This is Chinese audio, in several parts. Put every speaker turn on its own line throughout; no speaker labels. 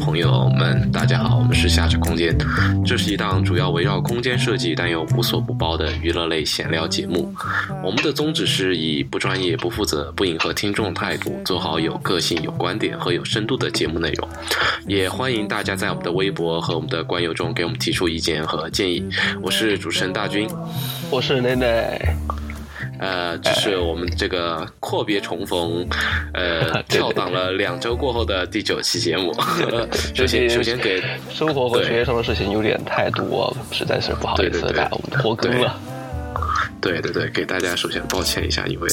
朋友们，大家好，我们是夏至空间，这是一档主要围绕空间设计但又无所不包的娱乐类闲聊节目。我们的宗旨是以不专业、不负责、不迎合听众态度，做好有个性、有观点和有深度的节目内容。也欢迎大家在我们的微博和我们的官友中给我们提出意见和建议。我是主持人大军，
我是奶奶。
呃，这是我们这个阔别重逢，呃，跳档了两周过后的第九期节目。首先，首先给
生活和学业上的事情有点太多，实在是不好意思，我们拖更了。
对对对，给大家首先抱歉一下，因为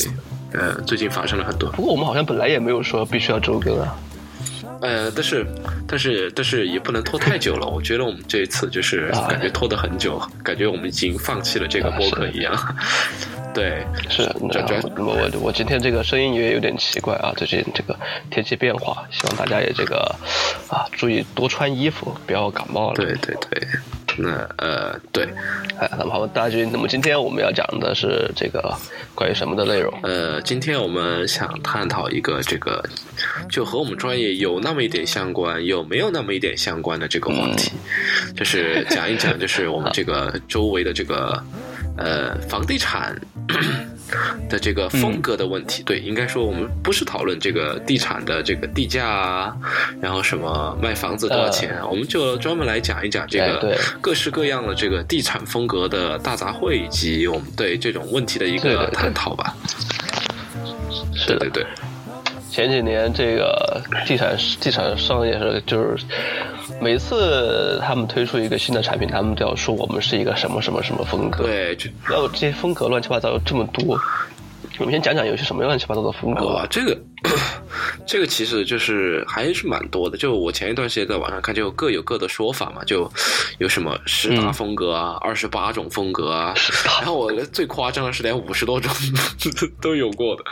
呃，最近发生了很多。
不过我们好像本来也没有说必须要周更啊。
呃，但是但是但是也不能拖太久了。我觉得我们这一次就是感觉拖得很久，感觉我们已经放弃了这个播客一样。对，
是，主要我我我今天这个声音也有点奇怪啊，最近这个天气变化，希望大家也这个啊注意多穿衣服，不要感冒了。
对对对，那呃对，
哎，那么好，大军，那么今天我们要讲的是这个关于什么的内容？
呃，今天我们想探讨一个这个就和我们专业有那么一点相关，有没有那么一点相关的这个话题，就是讲一讲，就是我们这个周围的这个。呃，房地产的这个风格的问题，对，应该说我们不是讨论这个地产的这个地价啊，然后什么卖房子多少钱，我们就专门来讲一讲这个各式各样的这个地产风格的大杂烩，以及我们对这种问题的一个探讨吧。
是的，
对对。
前几年这个地产地产商也是，就是每次他们推出一个新的产品，他们都要说我们是一个什么什么什么风格。
对，
然后这些风格乱七八糟有这么多。我们先讲讲有些什么乱七八糟的风格
吧？这个，这个其实就是还是蛮多的。就我前一段时间在网上看，就各有各的说法嘛。就有什么十大风格啊，二十八种风格啊。然后我最夸张的是连五十多种 都有过的。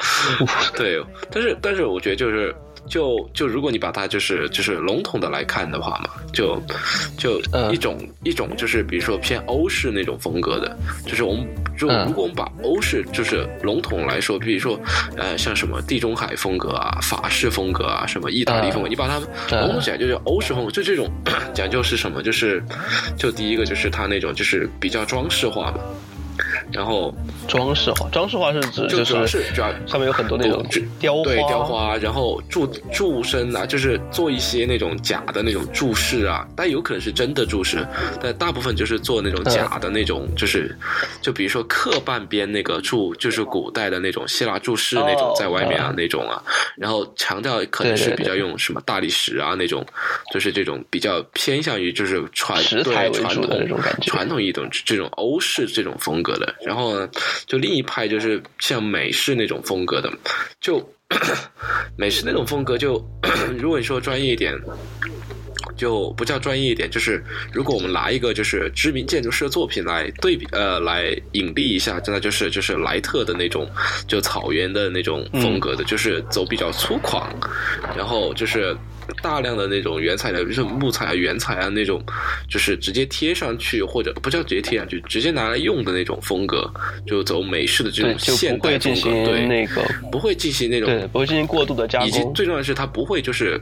对，但是但是我觉得就是。就就如果你把它就是就是笼统的来看的话嘛，就就一种一种就是比如说偏欧式那种风格的，就是我们就如果我们把欧式就是笼统来说，比如说呃像什么地中海风格啊、法式风格啊、什么意大利风格，你把它们笼统起来就叫欧式风格。就这种讲究是什么？就是就第一个就是它那种就是比较装饰化嘛。然后
装饰画，装饰画是指
就
是
主要
上面有很多那种雕
对雕花，然后柱柱身啊，就是做一些那种假的那种柱饰啊，但有可能是真的柱饰，但大部分就是做那种假的那种，就是就比如说刻半边那个柱，就是古代的那种希腊柱饰那种在外面啊那种啊，然后强调可能是比较用什么大理石啊那种，就是这种比较偏向于就是传对传统
那种感觉，
传统一种这种欧式这种风格格的。然后，就另一派就是像美式那种风格的，就 美式那种风格，就 如果你说专业一点，就不叫专业一点，就是如果我们拿一个就是知名建筑师的作品来对比，呃，来引例一下，真的就是就是莱特的那种，就草原的那种风格的，就是走比较粗犷，然后就是。大量的那种原材料，比如说木材啊、原材啊那种，就是直接贴上去，或者不叫直接贴上去，直接拿来用的那种风格，就走美式的这种现代风格。对，
那个
不会进行那种，
对，不会进行过度的加工。
以及最重要的是，它不会就是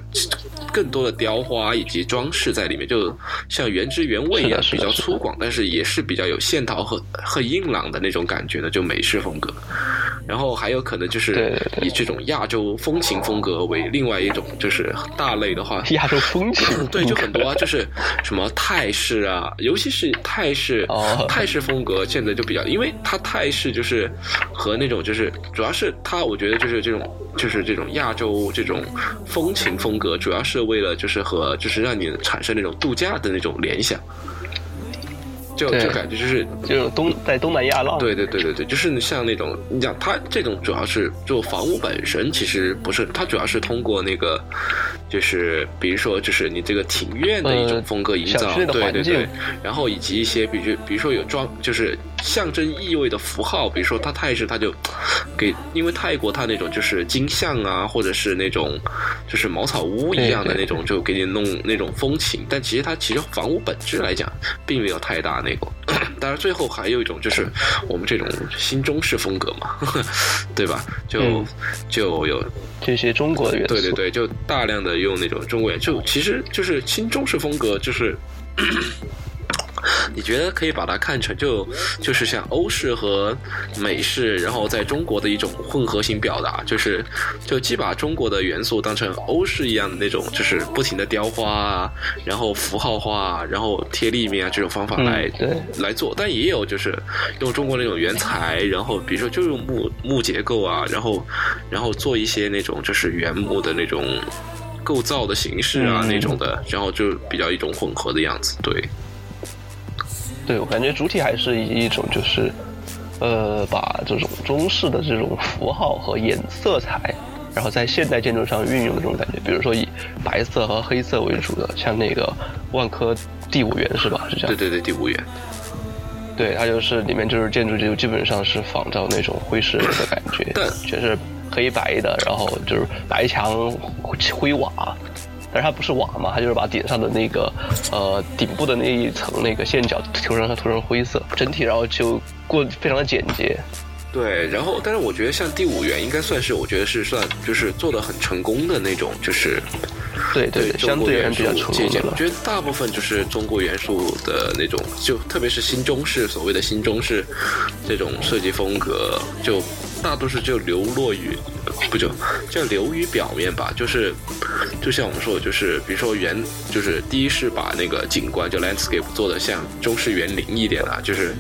更多的雕花以及装饰在里面，就像原汁原味一样，比较粗犷，但是也是比较有线条和很硬朗的那种感觉的，就美式风格。然后还有可能就是以这种亚洲风情风格为另外一种就是大类的话，
亚洲风情。
对，就很多啊，就是什么泰式啊，尤其是泰式，泰式风格现在就比较，因为它泰式就是和那种就是主要是它，我觉得就是这种就是这种亚洲这种风情风格，主要是为了就是和就是让你产生那种度假的那种联想。就就感觉就是
就东在东南亚浪，
对对对对对，就是像那种你讲它这种主要是就房屋本身其实不是，它主要是通过那个就是比如说就是你这个庭院的一种风格营造，对对对，然后以及一些比如比如说有装就是象征意味的符号，比如说它泰式它就给因为泰国它那种就是金像啊，或者是那种就是茅草屋一样的那种，就给你弄那种风情，但其实它其实房屋本质来讲并没有太大。那个，当然最后还有一种就是我们这种新中式风格嘛，对吧？就、
嗯
就有
这些中国的元素。
对对对，就大量的用那种中国元，就其实就是新中式风格，就是。你觉得可以把它看成就就是像欧式和美式，然后在中国的一种混合型表达，就是就既把中国的元素当成欧式一样的那种，就是不停的雕花啊，然后符号化啊，然后贴立面啊这种方法
嗯
来、
对。
来做，但也有就是用中国那种原材，然后比如说就用木木结构啊，然后然后做一些那种就是原木的那种构造的形式啊、
嗯。
那种的，然后就比较一种混合的样子，对。
对，我感觉主体还是以一种就是，呃，把这种中式的这种符号和颜色彩，然后在现代建筑上运用的这种感觉。比如说以白色和黑色为主的，像那个万科第五园是吧？是这样。
对对对，第五园，
对，它就是里面就是建筑就基本上是仿照那种灰石的感觉
但，
全是黑白的，然后就是白墙灰瓦。但是它不是瓦嘛，它就是把顶上的那个呃顶部的那一层那个线角涂成涂成灰色，整体然后就过非常的简洁。
对，然后但是我觉得像第五元应该算是我觉得是算就是做的很成功的那种，就是
对对相
国元素借鉴。
了。
觉得大部分就是中国元素的那种，就特别是新中式所谓的新中式这种设计风格，就大多数就流落于不就就流于表面吧。就是就像我们说的，就是比如说园，就是第一是把那个景观就 landscape 做的像中式园林一点啊，就是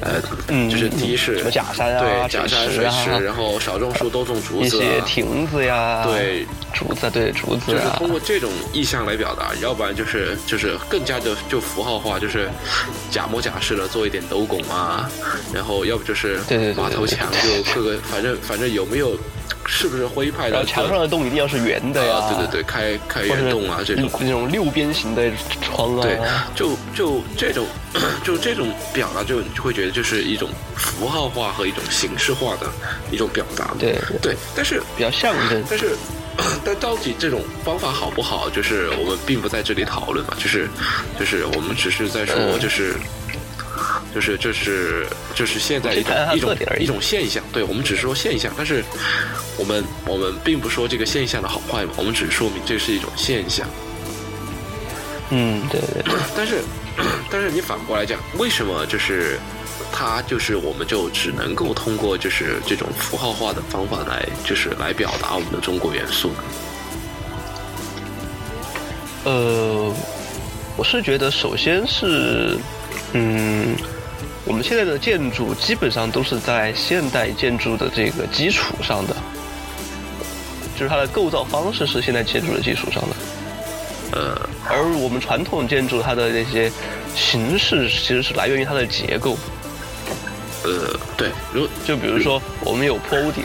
呃，
嗯
就是第一是
什么假山啊
对假山水
水池啊，
然后少种树多种竹子啊，
些亭子呀，
对，
竹子，对竹子
就是
啊，
通过这种意象来表达，要不然就是就是更加的就符号化，就是假模假式的做一点斗拱啊，然后要不就是
对对对
头墙就各个反正反正有没有是不是徽派的
然后墙上的洞一定要是圆的呀，
啊，对对对，开开圆洞啊这种。
那种六边形的窗啊，
对，就就这种，就这种表达，就你就会觉得就是一种符号化和一种形式化的一种表达。
对
对，但是
比较象征。
但是，但到底这种方法好不好，就是我们并不在这里讨论嘛，就是就是我们只是在说，
嗯
就是。就是就是就是现在一种一种一种现象，对我们只是说现象，但是我们我们并不说这个现象的好坏嘛，我们只说明这是一种现象。
嗯，对对对，
但是，但是你反过来讲，为什么就是它就是我们就只能够通过就是这种符号化的方法来就是来表达我们的中国元素呢？
呃，我是觉得首先是，嗯，我们现在的建筑基本上都是在现代建筑的这个基础上的，就是它的构造方式是现代建筑的基础上的。
呃，
而我们传统建筑它的那些形式其实是来源于它的结构，
呃，对，如
就比如说我们有坡屋顶，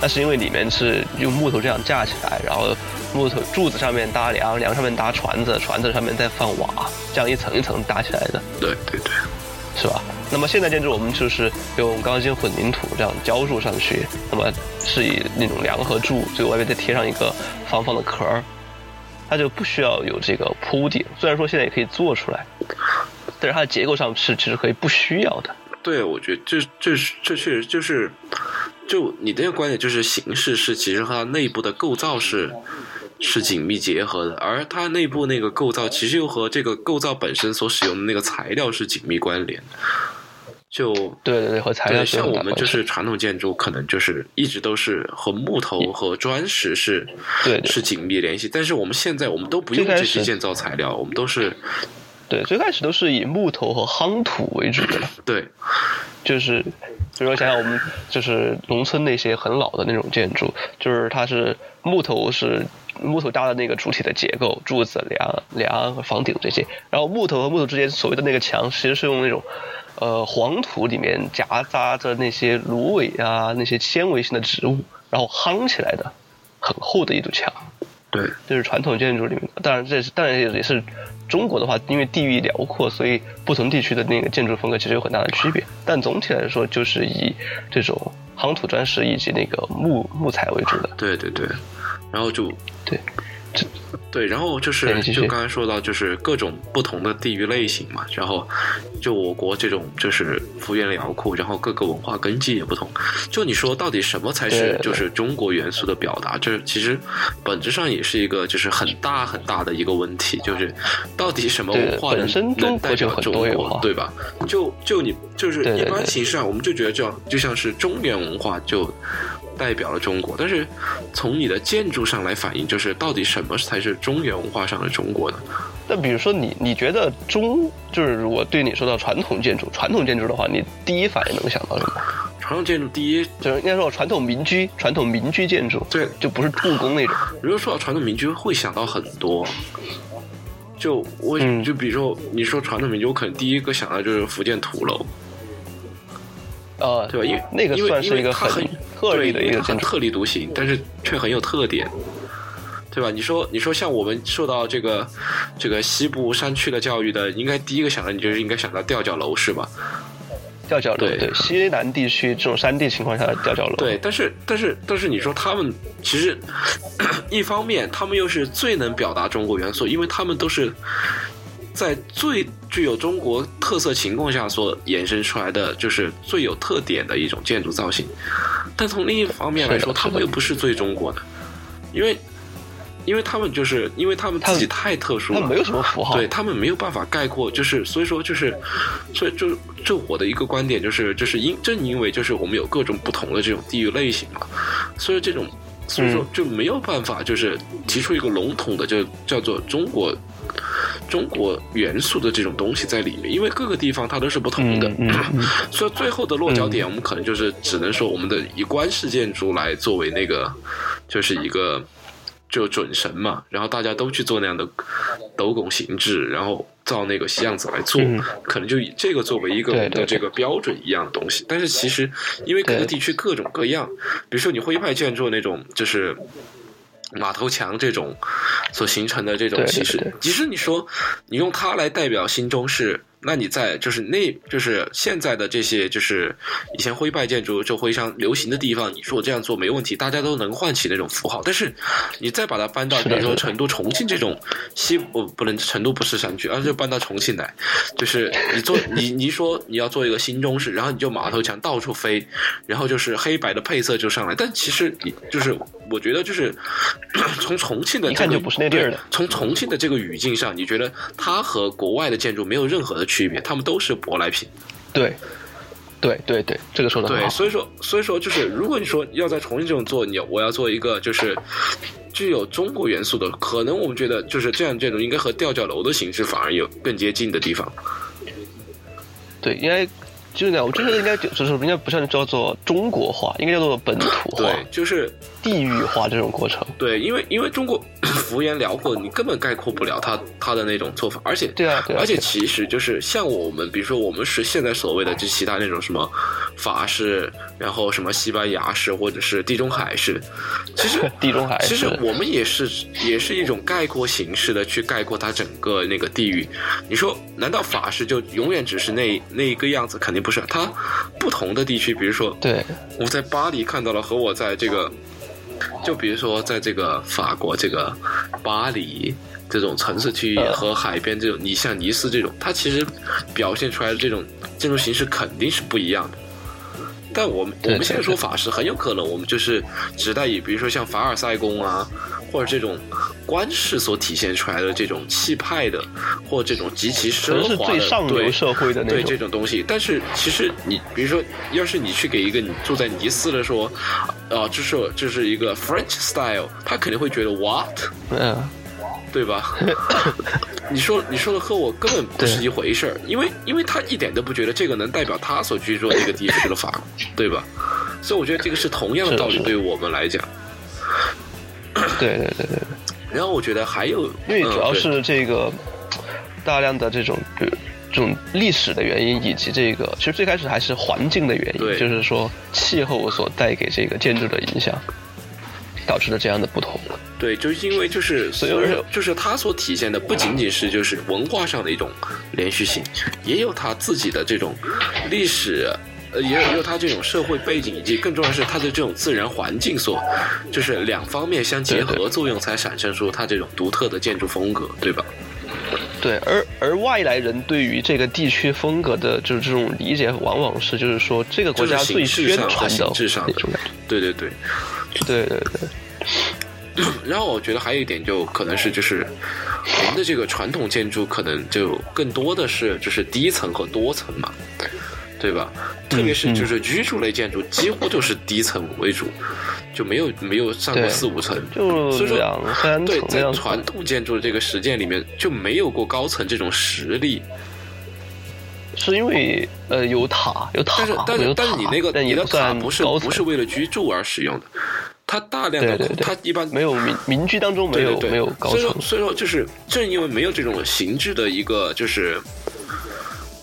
那是因为里面是用木头这样架起来，然后木头柱子上面搭梁，梁上面搭船子，船子上面再放瓦，这样一层一层搭起来的，
对对对，
是吧？那么现代建筑我们就是用钢筋混凝土这样浇筑上去，那么是以那种梁和柱，最后外面再贴上一个方方的壳儿，它就不需要有这个坡屋顶。虽然说现在也可以做出来，但是它的结构上是其实可以不需要的。
对，我觉得这这这确实就是，就你的那个观点就是形式是其实和它内部的构造是是紧密结合的，而它内部那个构造其实又和这个构造本身所使用的那个材料是紧密关联的。就
对对对，和材料
对，像我们就是传统建筑，可能就是一直都是和木头和砖石是
对对
是紧密联系，但是我们现在我们都不用这些建造材料，我们都是
对，最开始都是以木头和夯土为主的，
对
就是比如说想想我们就是农村那些很老的那种建筑，就是它是木头是木头搭的那个主体的结构，柱子、梁、梁和房顶这些，然后木头和木头之间所谓的那个墙，其实是用那种呃黄土里面夹杂着那些芦苇啊那些纤维性的植物，然后夯起来的很厚的一堵墙。
对
就是传统建筑里面的。当然，这是当然也是中国的话，因为地域辽阔，所以不同地区的那个建筑风格其实有很大的区别。但总体来说，就是以这种夯土砖石以及那个木木材为主的。
对对对，然后就
对，
对，然后就是就刚才说到，就是各种不同的地域类型嘛，然后就我国这种就是幅员辽阔，然后各个文化根基也不同。就你说到底什么才是就是中国元素的表达？这其实本质上也是一个就是很大很大的一个问题，就是到底什么文化能能代表中国，对吧？就就你就是一般形式上，我们就觉得这样就像是中原文化就。代表了中国，但是从你的建筑上来反映，就是到底什么才是中原文化上的中国呢？
那比如说你，你觉得中就是如果对你说到传统建筑，传统建筑的话，你第一反应能想到什么？
传统建筑第一
就是应该说传统民居，传统民居建筑，
对，
就不是故宫那种。
如果说到传统民居，会想到很多。就我就比如说你说传统民居，我可能第一个想到就是福建土楼。
呃，
对吧？因为
那个算是一个
很
特例的一个
很特立独行，但是却很有特点，对吧？你说，你说像我们受到这个这个西部山区的教育的，应该第一个想到你就是应该想到吊脚楼是吧？
吊脚楼，对西南地区这种山地情况下的吊脚楼。
对，但是但是但是你说他们其实 一方面他们又是最能表达中国元素，因为他们都是。在最具有中国特色情况下所衍生出来的，就是最有特点的一种建筑造型。但从另一方面来说，他们又不是最中国的，因为，因为他们就是因为他们自己太特殊了，
没有什么符号，
对他们没有办法概括。就是所以说，就是所以就就我的一个观点就是，就是因正因为就是我们有各种不同的这种地域类型嘛，所以这种所以说就没有办法就是提出一个笼统的就叫做中国。中国元素的这种东西在里面，因为各个地方它都是不同的，所以最后的落脚点，我们可能就是只能说我们的以官式建筑来作为那个，就是一个就准神嘛，然后大家都去做那样的斗拱形制，然后照那个样子来做，可能就以这个作为一个我们的这个标准一样的东西。但是其实因为各个地区各种各样，比如说你徽派建筑那种就是。马头墙这种所形成的这种其实，即使你说你用它来代表新中式。那你在就是那，就是现在的这些，就是以前徽派建筑就徽商流行的地方，你说我这样做没问题，大家都能唤起那种符号。但是你再把它搬到比如说成都、重庆这种西，不不能成都不是山区，而是搬到重庆来，就是你做你你说你要做一个新中式，然后你就马头墙到处飞，然后就是黑白的配色就上来。但其实你就是我觉得就是 从重庆的这个
不是那地儿的，
从重庆的这个语境上，你觉得它和国外的建筑没有任何的。区别，他们都是舶来品。
对，对对对，这个说的
对。所以说，所以说，就是如果你说要在重庆这种做，你我要做一个就是具有中国元素的，可能我们觉得就是这样，这种应该和吊脚楼的形式反而有更接近的地方。
对，应该就是那样。我觉得应该就是应该不像叫做中国化，应该叫做本土化。
对，就是。
地域化这种过程，
对，因为因为中国 幅员辽阔，你根本概括不了他他的那种做法，而且
对啊，
而且其实就是像我们，比如说我们是现在所谓的就其他那种什么法式，然后什么西班牙式或者是地中海式，其实
地中海，
其实我们也是也是一种概括形式的去概括它整个那个地域。你说难道法式就永远只是那那一个样子？肯定不是，它不同的地区，比如说，
对，
我在巴黎看到了和我在这个。就比如说，在这个法国这个巴黎这种城市区域和海边这种，你像尼斯这种，它其实表现出来的这种建筑形式肯定是不一样的。但我们我们现在说法式，很有可能我们就是指代以，比如说像凡尔赛宫啊，或者这种官式所体现出来的这种气派的，或这种极其奢华的对
社会的
对这种东西。但是其实你比如说，要是你去给一个你住在尼斯的说，啊，这是这是一个 French style，他肯定会觉得 what？嗯。对吧？你说你说的和我根本不是一回事儿，因为因为他一点都不觉得这个能代表他所居住的这个地区的法国，对吧？所以我觉得这个是同样的道理，对于我们来讲。
对对对对。
然后我觉得还有，
因为主要是这个大量的这种这种历史的原因，以及这个其实最开始还是环境的原因，就是说气候所带给这个建筑的影响。导致了这样的不同。
对，就是因为就是所以就是它所体现的不仅仅是就是文化上的一种连续性，也有它自己的这种历史呃，也有也有它这种社会背景，以及更重要的是它的这种自然环境所，就是两方面相结合作用，才产生出它这种独特的建筑风格，对吧？
对，而而外来人对于这个地区风格的，就是这种理解，往往是就是说这个国家最宣传的
那种感觉。对对对，
对对对。
然后我觉得还有一点，就可能是就是我们的这个传统建筑，可能就更多的是就是低层和多层嘛，对吧？特别是就是居住类建筑，几乎都是低层为主。就没有没有上过四五层，
就所以说。
对，在传统建筑的这个实践里面，就没有过高层这种实力。
是因为呃有塔有塔，
但是但是但是你那个你的塔不是不是为了居住而使用的，它大量的它一般
没有民民居当中没有没有高层，
所以说所以说就是正因为没有这种形制的一个就是。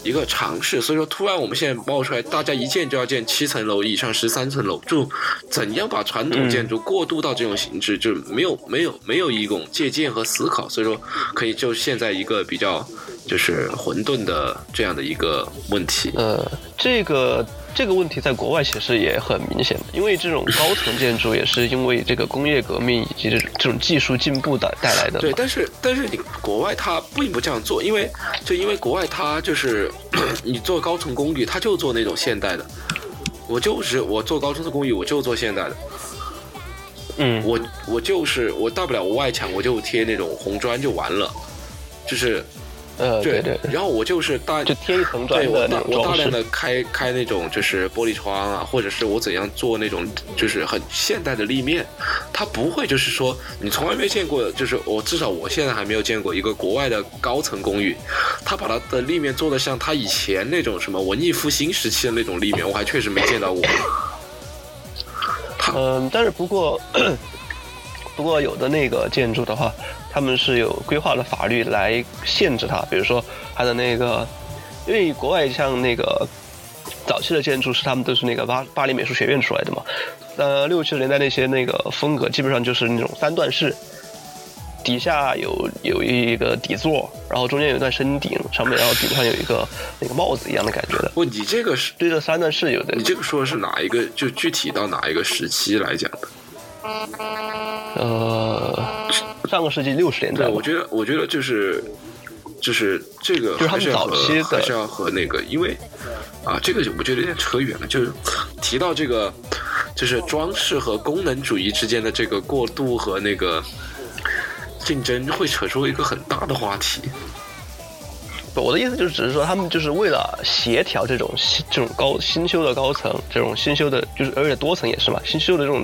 一个尝试，所以说突然我们现在冒出来，大家一建就要建七层楼以上十三层楼，就怎样把传统建筑过渡到这种形制，就没有没有没有一种借鉴和思考，所以说可以就现在一个比较就是混沌的这样的一个问题。
呃，这个。这个问题在国外其实也很明显，因为这种高层建筑也是因为这个工业革命以及这种这种技术进步的带来的。
对，但是但是你国外它并不这样做，因为就因为国外它就是 你做高层公寓，它就做那种现代的。我就是我做高层的公寓，我就做现代的。
嗯，
我我就是我大不了我外墙我就贴那种红砖就完了，就是。
呃，对对，
然后我就是大
就贴一层砖
对我大我大量的开开那种就是玻璃窗啊，或者是我怎样做那种就是很现代的立面，它不会就是说你从来没见过，就是我至少我现在还没有见过一个国外的高层公寓，他把它的立面做的像他以前那种什么文艺复兴时期的那种立面，我还确实没见到过。
嗯，但是不过 不过有的那个建筑的话。他们是有规划的法律来限制它，比如说它的那个，因为国外像那个早期的建筑是他们都是那个巴巴黎美术学院出来的嘛，呃六七十年代那些那个风格基本上就是那种三段式，底下有有一个底座，然后中间有一段升顶，上面然后顶上有一个那个帽子一样的感觉的。
不，你这个是
对这三段式有的。
你这个说的是哪一个？就具体到哪一个时期来讲的？
呃，上个世纪六十年代。
对，我觉得，我觉得就是，就是这个
还是
要和还是要和那个，因为啊，这个我觉得有点扯远了。就是提到这个，就是装饰和功能主义之间的这个过渡和那个竞争，会扯出一个很大的话题。
我的意思就是，只是说他们就是为了协调这种新这种高新修的高层，这种新修的，就是而且多层也是嘛，新修的这种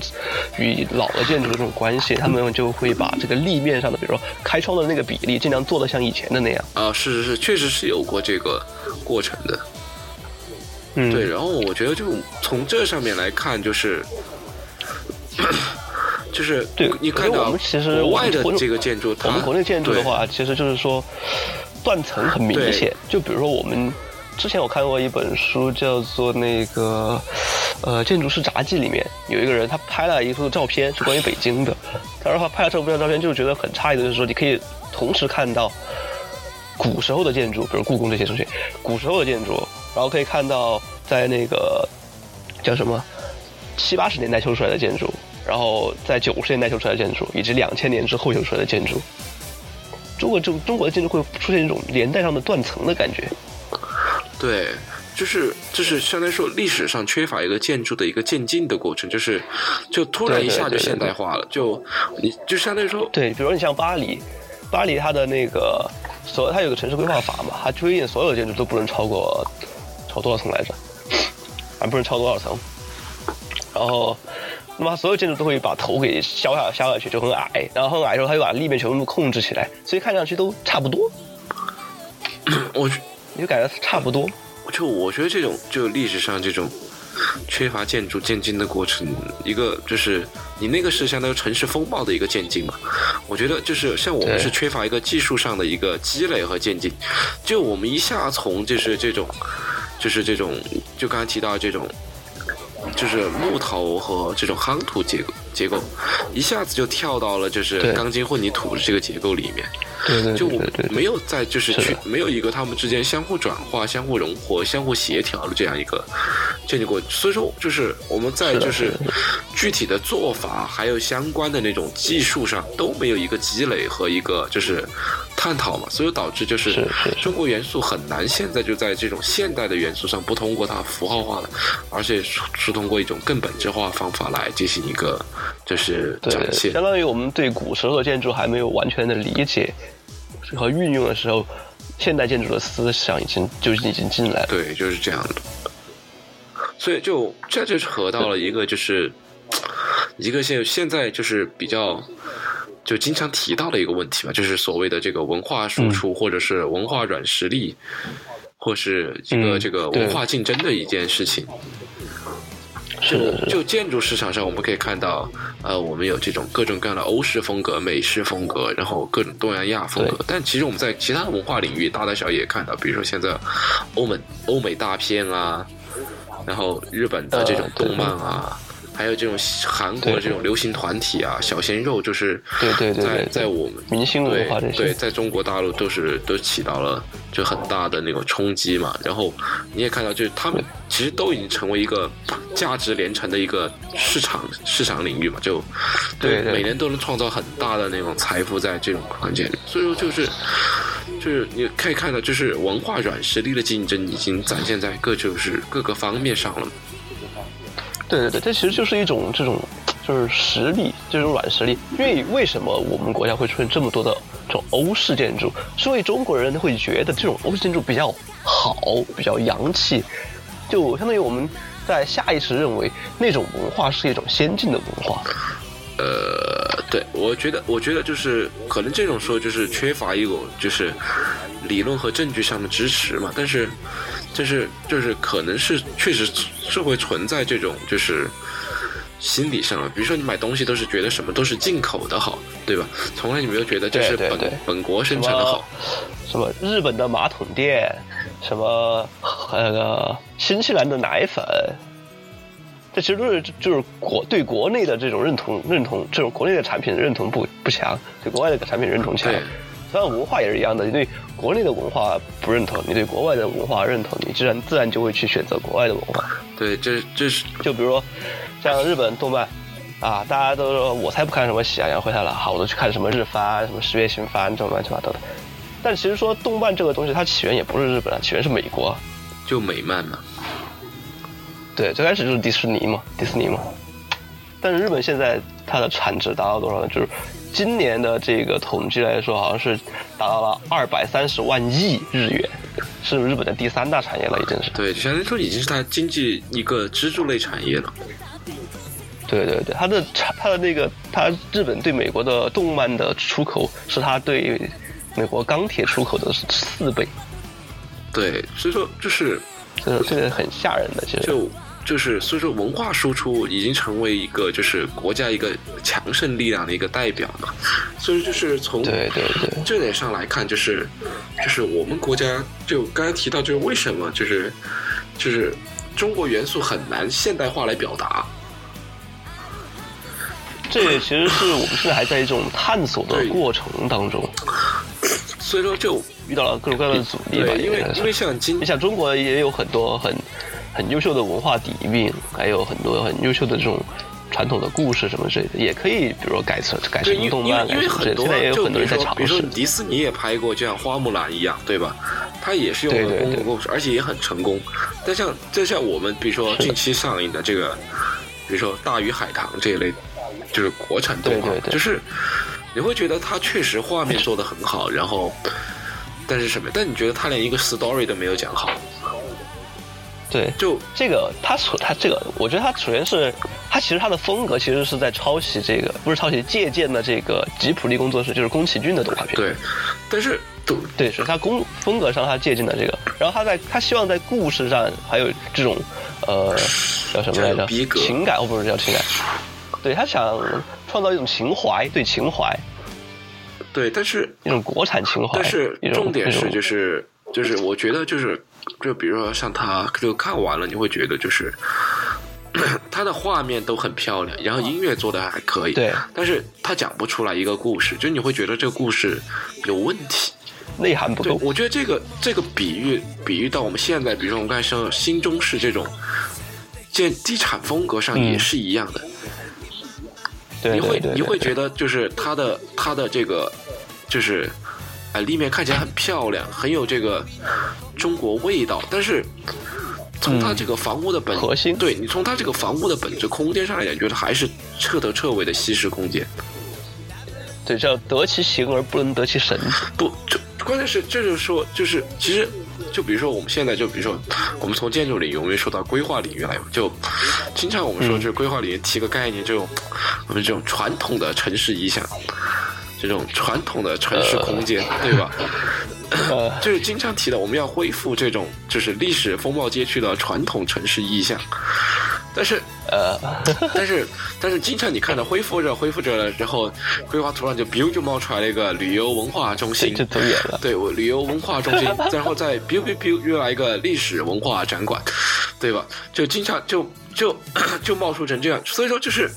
与老的建筑的这种关系，他们就会把这个立面上的，比如说开窗的那个比例，尽量做的像以前的那样。
啊，是是是，确实是有过这个过程的。
嗯，
对。然后我觉得，就从这上面来看，就是 就是
对
你看到国外的这个建筑，
我们国内建筑的话，其实就是说。断层很明显，就比如说我们之前我看过一本书，叫做那个呃《建筑师杂记》，里面有一个人他拍了一幅照片，是关于北京的。他说他拍了这幅照片，就觉得很诧异的就是说，你可以同时看到古时候的建筑，比如故宫这些东西，古时候的建筑，然后可以看到在那个叫什么七八十年代修出来的建筑，然后在九十年代修出来的建筑，以及两千年之后修出来的建筑。中国中中国的建筑会出现一种连带上的断层的感觉，
对，就是就是相当于说历史上缺乏一个建筑的一个渐进的过程，就是就突然一下就现代化了，就你就相当于说，
对，比如说你像巴黎，巴黎它的那个所它有个城市规划法嘛，它规定所有建筑都不能超过超多少层来着，还不能超多少层，然后。那么所有建筑都会把头给削下削下去，就很矮，然后很矮的时候，它又把立面全部控制起来，所以看上去都差不多。
我
你就感觉差不多。
就我觉得这种就历史上这种缺乏建筑渐进的过程，一个就是你那个是相当于城市风貌的一个渐进嘛。我觉得就是像我们是缺乏一个技术上的一个积累和渐进，就我们一下从就是这种就是这种就刚才提到这种。就是木头和这种夯土结构结构，一下子就跳到了就是钢筋混凝土的这个结构里面。
对对，
就没有在就是去没有一个他们之间相互转化、相互融合、相互协调的这样一个建立过，所以说就是我们在就是具体的做法还有相关的那种技术上都没有一个积累和一个就是探讨嘛，所以导致就是中国元素很难现在就在这种现代的元素上不通过它符号化的，而且是是通过一种更本质化方法来进行一个就是展现
相。当于我们对古时候的建筑还没有完全的理解和运用的时候，现代建筑的思想已经就已经进来了。
对，就是这样的。所以就这就是合到了一个就是一个现现在就是比较就经常提到的一个问题嘛，就是所谓的这个文化输出、或者是文化软实力，或是一个
嗯
这个文化竞争的一件事情。
是
就建筑市场上，我们可以看到，呃，我们有这种各种各样的欧式风格、美式风格，然后各种东南亚风格。但其实我们在其他的文化领域，大大小小也看到，比如说现在欧美欧美大片啊，然后日本的这种动漫啊。还有这种韩国的这种流行团体啊，小鲜肉就是
对对对
在在我们
明星文化这些
对对，在中国大陆都是都起到了就很大的那种冲击嘛。然后你也看到，就是他们其实都已经成为一个价值连城的一个市场市场领域嘛，就
对对
每年都能创造很大的那种财富在这种环节里。所以说就是。就是你可以看到，就是文化软实力的竞争已经展现在各就是各个方面上了。
对对对，这其实就是一种这种就是实力，这种软实力。因为为什么我们国家会出现这么多的这种欧式建筑？是因为中国人会觉得这种欧式建筑比较好，比较洋气，就相当于我们在下意识认为那种文化是一种先进的文化。
呃，对，我觉得，我觉得就是可能这种时候就是缺乏一种就是理论和证据上的支持嘛，但是就是就是可能是确实是会存在这种就是心理上的，比如说你买东西都是觉得什么都是进口的好，对吧？从来你没有觉得这是本本国生产的好。
什么日本的马桶垫，什么那个新西兰的奶粉，这其实都是就是国对国内的这种认同认同，这种国内的产品认同不不强，对国外的产品认同强
对。
当然文化也是一样的，你对国内的文化不认同，你对国外的文化认同，你自然自然就会去选择国外的文化。
对，这这是
就比如说像日本动漫啊，大家都说我才不看什么喜羊羊灰太狼，好，我都去看什么日番、什么十月新番这种乱七八糟的。但其实说动漫这个东西，它起源也不是日本啊，起源是美国。
就美漫嘛。
对，最开始就是迪士尼嘛，迪士尼嘛。但是日本现在它的产值达到多少呢？就是今年的这个统计来说，好像是达到了二百三十万亿日元，是日本的第三大产业了，已经是。
对，就相当于说已经是它经济一个支柱类产业了。
对对对，它的产，它的那个，它日本对美国的动漫的出口是它对美国钢铁出口的四倍，
对，所以说就是
这个这个很吓人的，其实。
就就是所以说文化输出已经成为一个就是国家一个强盛力量的一个代表嘛，所以就是从
对对对
这点上来看，就是就是我们国家就刚才提到，就是为什么就是就是中国元素很难现代化来表达，
这也其实是我们现在还在一种探索的过程当中，
所以说就
遇到了各种各样的阻力吧。
因为因为像今
你想，中国也有很多很很优秀的文化底蕴，还有很多很优秀的这种传统的故事什么之类的，也可以比如说改成改
对，
成
因
动漫，
因为。很多
现在也有
就
很多人在尝
比如说比如说。迪士尼也拍过，就像花木兰一样，对吧？它也是用了
对对对
公共故事，而且也很成功。但像就像我们比如说近期上映的这个，比如说《大鱼海棠》这一类，就是国产动画
对对，对
就是你会觉得它确实画面做的很好，然后但是什么？但你觉得它连一个 story 都没有讲好，
对，
就
这个他所他这个，我觉得他首先是他其实他的风格其实是在抄袭这个，不是抄袭借鉴的这个吉普力工作室，就是宫崎骏的动画片。
对，但是都
对，是他工风格上他借鉴的这个，然后他在他希望在故事上还有这种呃叫什么来着情感，哦不是叫情感，对他想创造一种情怀，对情怀
对，但是
一种国产情怀，
但是重点是，就是就是，我觉得就是，就比如说像他，就看完了，你会觉得就是，他的画面都很漂亮，然后音乐做的还可以，
对，
但是他讲不出来一个故事，就你会觉得这个故事有问题，
内涵不够。
我觉得这个这个比喻比喻到我们现在，比如说我们刚才说新中式这种建地产风格上也是一样的。
你
会你会觉得就是他的他的这个就是啊立面看起来很漂亮，很有这个中国味道，但是从它这个房屋的本
核心，
对你从它这个房屋的本质空间上来讲，觉得还是彻头彻尾的西式空间。
对，叫得其形而不能得其神。
不，就关键是这就是说，就是其实。就比如说我们现在就比如说，我们从建筑领域，我们说到规划领域来，就经常我们说就是规划领域提个概念，这种我们这种传统的城市意象，这种传统的城市空间，对吧？就是经常提到，我们要恢复这种就是历史风貌街区的传统城市意象。但是，呃，但是，但是，经常你看到恢复着、恢复着了之后，规划图上就 biu 就冒出来了一个旅游文化中心，
就走远了。
对，我旅游文化中心，然后再 biu biu biu 又来一个历史文化展馆，对吧？就经常就就 就冒出成这样，所以说就是，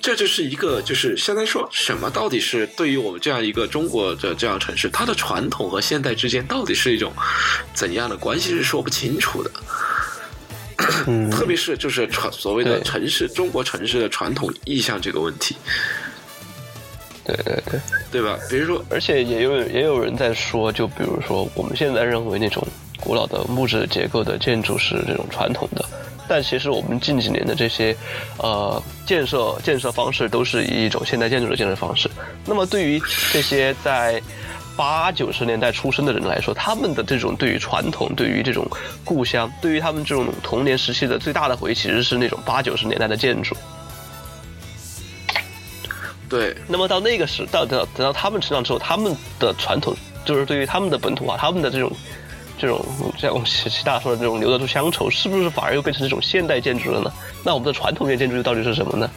这就是一个就是相当于说什么到底是对于我们这样一个中国的这样城市，它的传统和现代之间到底是一种怎样的关系是说不清楚的。特别是就是传所谓的城市中国城市的传统意象这个问题，
对对对，
对吧？比如说，
而且也有也有人在说，就比如说我们现在认为那种古老的木质结构的建筑是这种传统的，但其实我们近几年的这些呃建设建设方式都是以一种现代建筑的建设方式。那么对于这些在八九十年代出生的人来说，他们的这种对于传统、对于这种故乡、对于他们这种童年时期的最大的回忆，其实是那种八九十年代的建筑。
对。
那么到那个时，到等等到他们成长之后，他们的传统就是对于他们的本土化、他们的这种这种像我们习习大说的这种留得住乡愁，是不是反而又变成这种现代建筑了呢？那我们的传统建筑又到底是什么呢？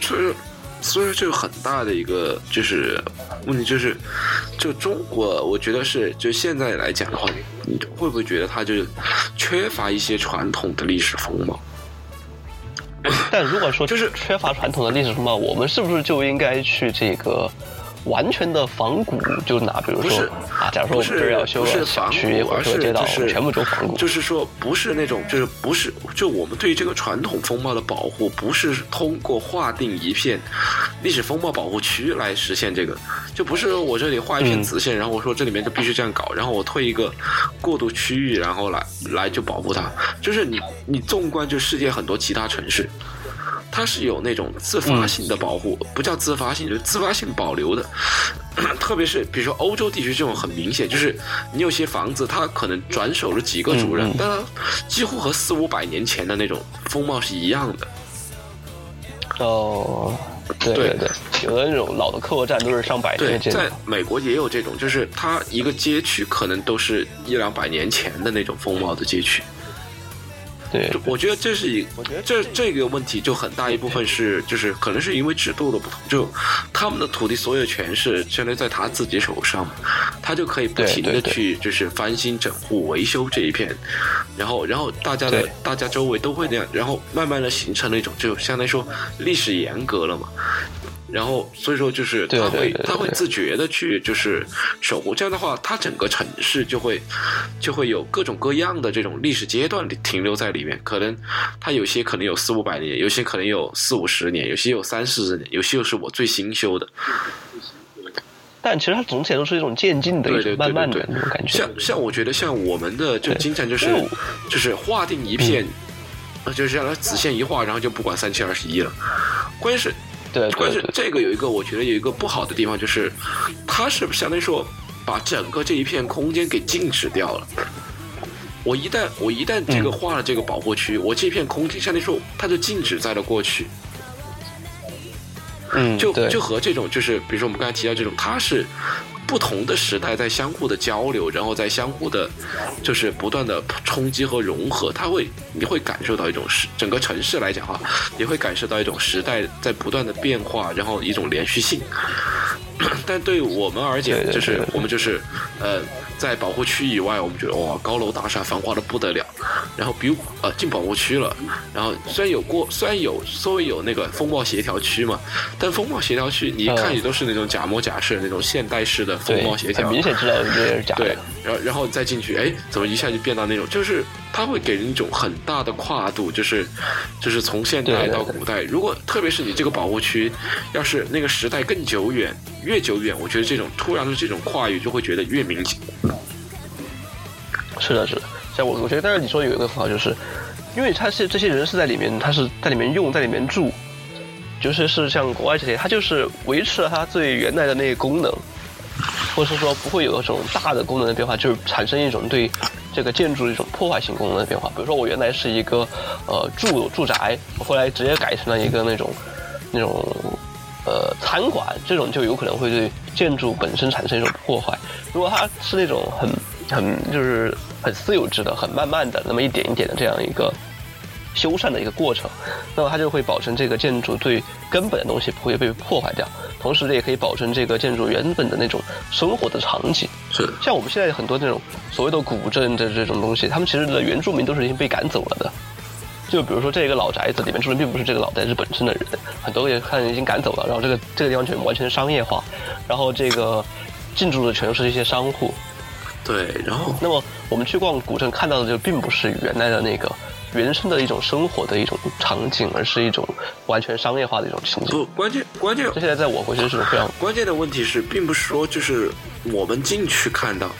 这。所以说，这个很大的一个就是问题，就是就中国，我觉得是就现在来讲的话，你会不会觉得它就是缺乏一些传统的历史风貌？
但如果说就是缺乏传统的历史风貌，我们是不是就应该去这个？完全的仿古，就拿比如说啊，假如说我们这儿要修个小区或者说街道，全部都仿古。
就是说，不是那种，就是不是，就我们对于这个传统风貌的保护，不是通过划定一片历史风貌保护区来实现这个，就不是我这里画一片紫线，然后我说这里面就必须这样搞，然后我推一个过渡区域，然后来来就保护它。就是你你纵观就世界很多其他城市。它是有那种自发性的保护，不叫自发性，就是自发性保留的。特别是比如说欧洲地区这种很明显，就是你有些房子它可能转手了几个主人，但它几乎和四五百年前的那种风貌是一样的。
哦，对对对，有的那种老的客站都是上百年。
对，在美国也有这种，就是它一个街区可能都是一两百年前的那种风貌的街区。
对，
我觉得这是一，我觉得这这个问题就很大一部分是，就是可能是因为制度的不同，就他们的土地所有权是相当于在他自己手上，他就可以不停的去就是翻新整户维修这一片，然后然后大家的大家周围都会那样，然后慢慢的形成了一种就相当于说历史严格了嘛。然后，所以说就是他会他会自觉的去就是守护，这样的话，他整个城市就会就会有各种各样的这种历史阶段停留在里面。可能它有些可能有四五百年，有些可能有四五十年，有些有三四十年，有些又是我最新修的。
但其实它总体都是一种渐进的、慢慢的那种感觉。
像像我觉得像我们的就经常就是就是划定一片，就是让它子线一画，然后就不管三七二十一了。关键是。
对，
关键是这个有一个，我觉得有一个不好的地方，就是它是相当于说把整个这一片空间给禁止掉了。我一旦我一旦这个画了这个保护区，我这片空间相当于说它就静止在了过去。
嗯，
就就和这种就是，比如说我们刚才提到这种，它是。不同的时代在相互的交流，然后在相互的，就是不断的冲击和融合，它会你会感受到一种时整个城市来讲哈，你会感受到一种时代在不断的变化，然后一种连续性。但对我们而言，就是我们就是呃在保护区以外，我们觉得哇，高楼大厦繁华的不得了。然后比如呃进保护区了，然后虽然有过，虽然有稍微有那个风暴协调区嘛，但风暴协调区你一看也都是那种假模假式的那种现代式的风暴协调，
很明显知道这是假的。
对，然后然后再进去，哎，怎么一下就变到那种，就是它会给人一种很大的跨度，就是就是从现代到古代。如果特别是你这个保护区，要是那个时代更久远，越久远，我觉得这种突然的这种跨越就会觉得越明显。
是的，是的。像我，我觉得，但是你说有一个很好，就是因为他是这些人是在里面，他是在里面用，在里面住，就是是像国外这些，他就是维持了它最原来的那个功能，或者是说不会有那种大的功能的变化，就是产生一种对这个建筑一种破坏性功能的变化。比如说我原来是一个呃住住宅，我后来直接改成了一个那种那种呃餐馆，这种就有可能会对建筑本身产生一种破坏。如果它是那种很很就是。很私有制的，很慢慢的，那么一点一点的这样一个修缮的一个过程，那么它就会保证这个建筑最根本的东西不会被破坏掉，同时呢，也可以保证这个建筑原本的那种生活的场景。
是，
像我们现在很多那种所谓的古镇的这种东西，他们其实的原住民都是已经被赶走了的。就比如说这个老宅子里面住的并不是这个老宅子本身的人，很多也看已经赶走了，然后这个这个地方全完全商业化，然后这个进驻的全都是一些商户。
对，然后
那么我们去逛古镇看到的就并不是原来的那个原生的一种生活的一种场景，而是一种完全商业化的一种情景。
不，关键关键，
这现在在我国其实是非常
关键的问题是，并不是说就是我们进去看到，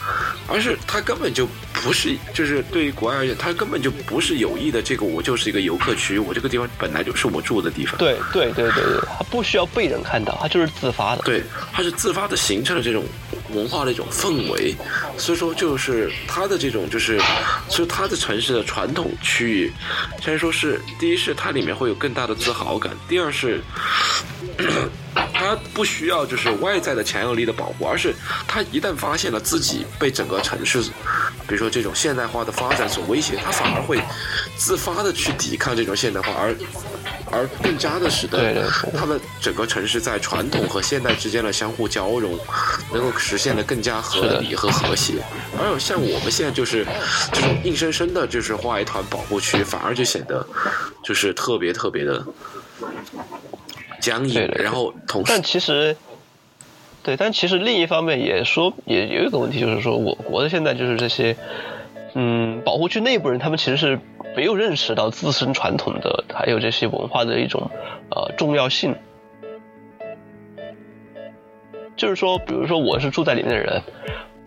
而是它根本就不是，就是对于国外而言，它根本就不是有意的。这个我就是一个游客区，我这个地方本来就是我住的地方。
对对对对对，它不需要被人看到，它就是自发的。
对，它是自发的形成了这种。文化的一种氛围，所以说就是它的这种就是，所以它的城市的传统区域，虽然说是第一是它里面会有更大的自豪感，第二是 它不需要就是外在的强有力的保护，而是它一旦发现了自己被整个城市，比如说这种现代化的发展所威胁，它反而会自发的去抵抗这种现代化，而。而更加的使得他的整个城市在传统和现代之间的相互交融，能够实现的更加合理和和谐。而像我们现在就是这种硬生生的，就是画一团保护区，反而就显得就是特别特别的僵硬。然后同时，
但其实对，但其实另一方面也说，也有一个问题，就是说我国的现在就是这些，嗯，保护区内部人他们其实是。没有认识到自身传统的还有这些文化的一种呃重要性，就是说，比如说我是住在里面的人，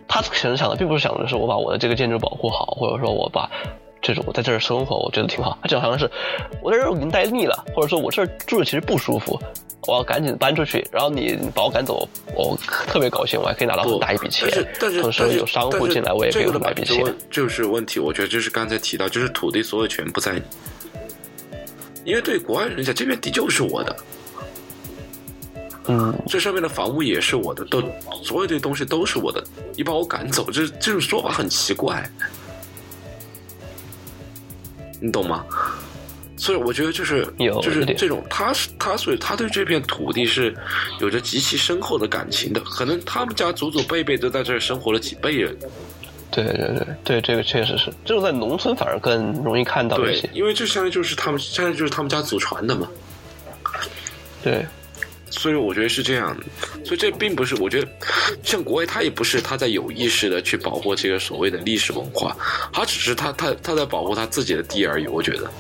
他可能想的并不是想的是我把我的这个建筑保护好，或者说我把。这种我在这儿生活，我觉得挺好。他就好像是我在这儿已经待腻了，或者说我这儿住着其实不舒服，我要赶紧搬出去。然后你把我赶走，我特别高兴，我还可以拿到很大一笔钱。
但是
同时有商户进来，我也可以大一笔钱。
就是问题，我觉得就是刚才提到，就是土地所有权不在你，因为对国外人讲，这片地就是我的。
嗯，
这上面的房屋也是我的，都所有这些东西都是我的。你把我赶走，这这种说法很奇怪。你懂吗？所以我觉得就是就是这种，他是他，所以他对这片土地是有着极其深厚的感情的。可能他们家祖祖辈辈都在这儿生活了几辈人。
对对对对，这个确实是，这种在农村反而更容易看到一些，
因为这相当于就是他们，相当于就是他们家祖传的嘛。
对。
所以我觉得是这样的，所以这并不是我觉得，像国外他也不是他在有意识的去保护这个所谓的历史文化，他只是他他他在保护他自己的地而已。我觉得，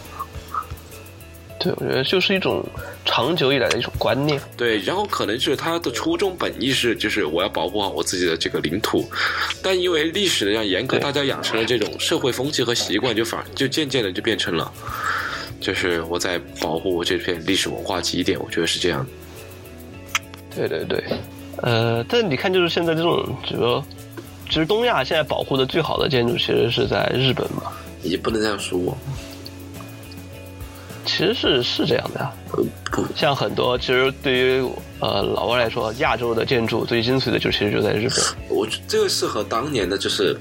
对，我觉得就是一种长久以来的一种观念。
对，然后可能是他的初衷本意是就是我要保护好我自己的这个领土，但因为历史的这样严格，大家养成了这种社会风气和习惯，就反就渐渐的就变成了，就是我在保护我这片历史文化基点。我觉得是这样。
对对对，呃，但你看，就是现在这种，这个，其实东亚现在保护的最好的建筑，其实是在日本嘛。
也不能这样说，
其实是是这样的呀。像很多，其实对于呃老外来说，亚洲的建筑最精髓的就其实就在日本。
我这个是和当年的，就是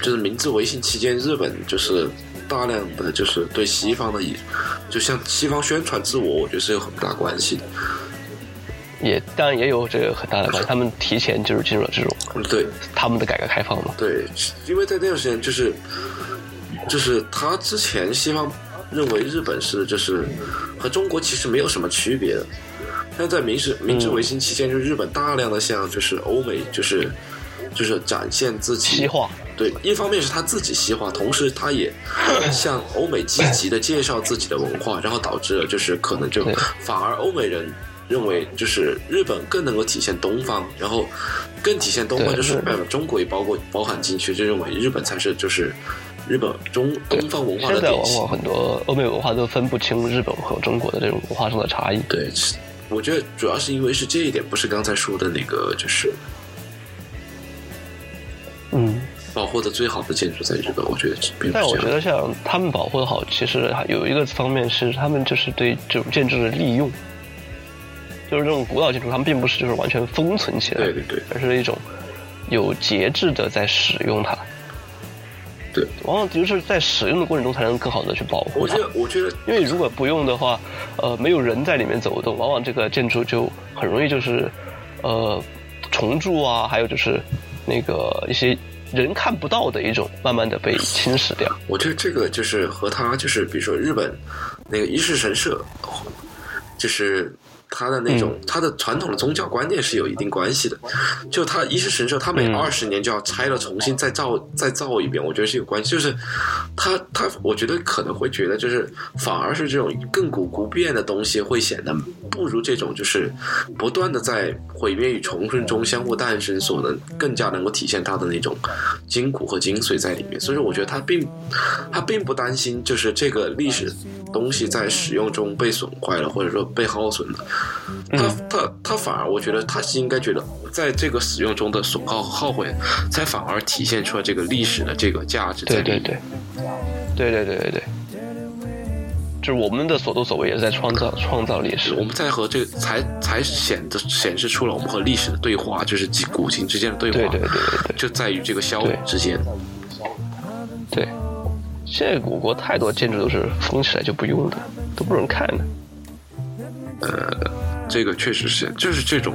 就是明治维新期间，日本就是大量的就是对西方的，就像西方宣传自我，我觉得是有很大关系的。
也当然也有这个很大的关系，他们提前就是进入了这种
嗯对。
他们的改革开放嘛。
对，因为在那段时间就是就是他之前西方认为日本是就是和中国其实没有什么区别的，但在明治明治维新期间，就是日本大量的向就是欧美就是就是展现自己。
西化，
对，一方面是他自己西化，同时他也 向欧美积极的介绍自己的文化，然后导致了就是可能就反而欧美人认为就是日本更能够体现东方，然后更体现东方就是中国也包括包含进去，就认为日本才是就是日本中东方文化的
现在
典型
往往。很多欧美文化都分不清日本和中国的这种文化上的差异。
对，我觉得主要是因为是这一点，不是刚才说的那个就是
嗯，
保护的最好的建筑在日本，我觉得并不
但我。觉得像他们保护的好，其实还有一个方面是他们就是对这种建筑的利用，就是这种古老建筑，他们并不是就是完全封存起来，
对对对
而是一种有节制的在使用它。
对，
往往就是在使用的过程中才能更好的去保护它
我觉。得，我觉得
因为如果不用的话，呃，没有人在里面走动，往往这个建筑就很容易就是，呃，重铸啊，还有就是那个一些人看不到的一种，慢慢的被侵蚀掉。
我觉得这个就是和他就是比如说日本那个伊势神社，就是他的那种、
嗯
他的传统的宗教观念是有一定关系的。就他伊势神社，他每
嗯
二十年就要拆了重新再造再造一遍，我觉得是有关系。就是他他我觉得可能会觉得就是反而是这种亘古不变的东西会显得不如这种就是不断的在毁灭与重生中相互诞生所能更加能够体现它的那种筋骨和精髓在里面。所以说，我觉得他并他并不担心就是这个历史东西在使用中被损坏了，或者说被耗损了。他他他反而我觉得他是应该觉得在这个使用中的损耗耗毁，才反而体现出了这个历史的这个价值。
对对对，对对对对对，就是我们的所作所为也是在创造创造历史
我。们在和这个才才显得显示出了我们和历史的对话，就是及古今之间的对话，
对对对对对
就在于这个消
对
之间。
对，现在古国太多建筑都是封起来就不用的，都不能看的。
这个确实是，就是这种，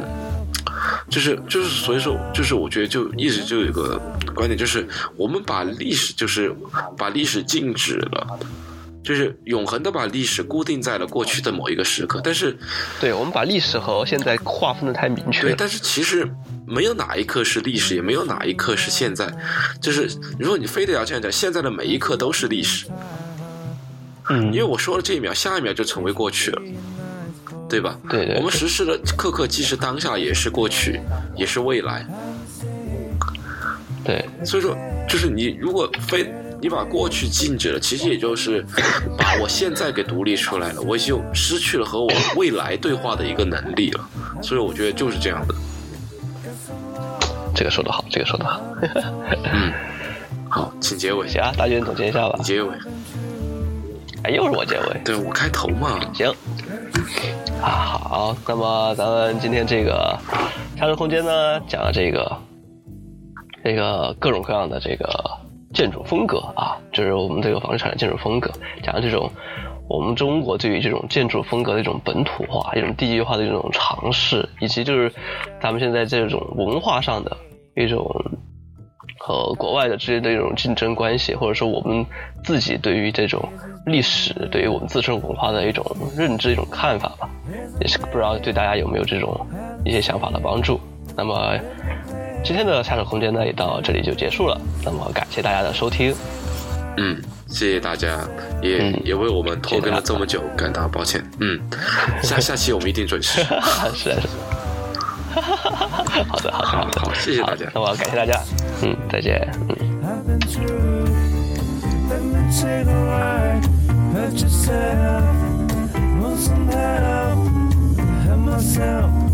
就是就是，所以说，就是我觉得就一直就有一个观点，就是我们把历史就是把历史静止了。就是永恒的把历史固定在了过去的某一个时刻，但是
对，我们把历史和现在划分的太明确了对，
但是其实没有哪一刻是历史，也没有哪一刻是现在。就是如果你非得要这样讲，现在的每一刻都是历史，
嗯
因为我说了这一秒，下一秒就成为过去了，对吧？
对对
我们实施的刻刻既是当下，也是过去，也是未来。
对
所以说，就是你如果非你把过去禁止了，其实也就是把我现在给独立出来了，我就失去了和我未来对话的一个能力了。所以我觉得就是这样的。
这个说的好，这个说的好。
嗯好，请结尾，
行啊，大军总结一下吧。
结尾。
哎，又是我结尾。
对我开头嘛，
行。啊，好，那么咱们今天这个沙洲空间呢，讲了这个这个各种各样的这个建筑风格啊，就是我们这个房地产的建筑风格，讲了这种我们中国对于这种建筑风格的一种本土化、一种地域化的一种尝试，以及就是咱们现在这种文化上的一种和国外的之间的一种竞争关系，或者说我们自己对于这种历史、对于我们自身文化的一种认知、一种看法吧，也是不知道对大家有没有这种一些想法的帮助。那么今天的下手空间呢，也到这里就结束了。那么感谢大家的收听，
嗯，谢谢大家，也、
嗯
也为我们拖更了这么久感到抱歉。嗯，下 下期我们一定准时。
是 啊是啊。好的好的好的
谢谢大家
那我要感谢大家嗯再见嗯
Hurt yourself, want some help myself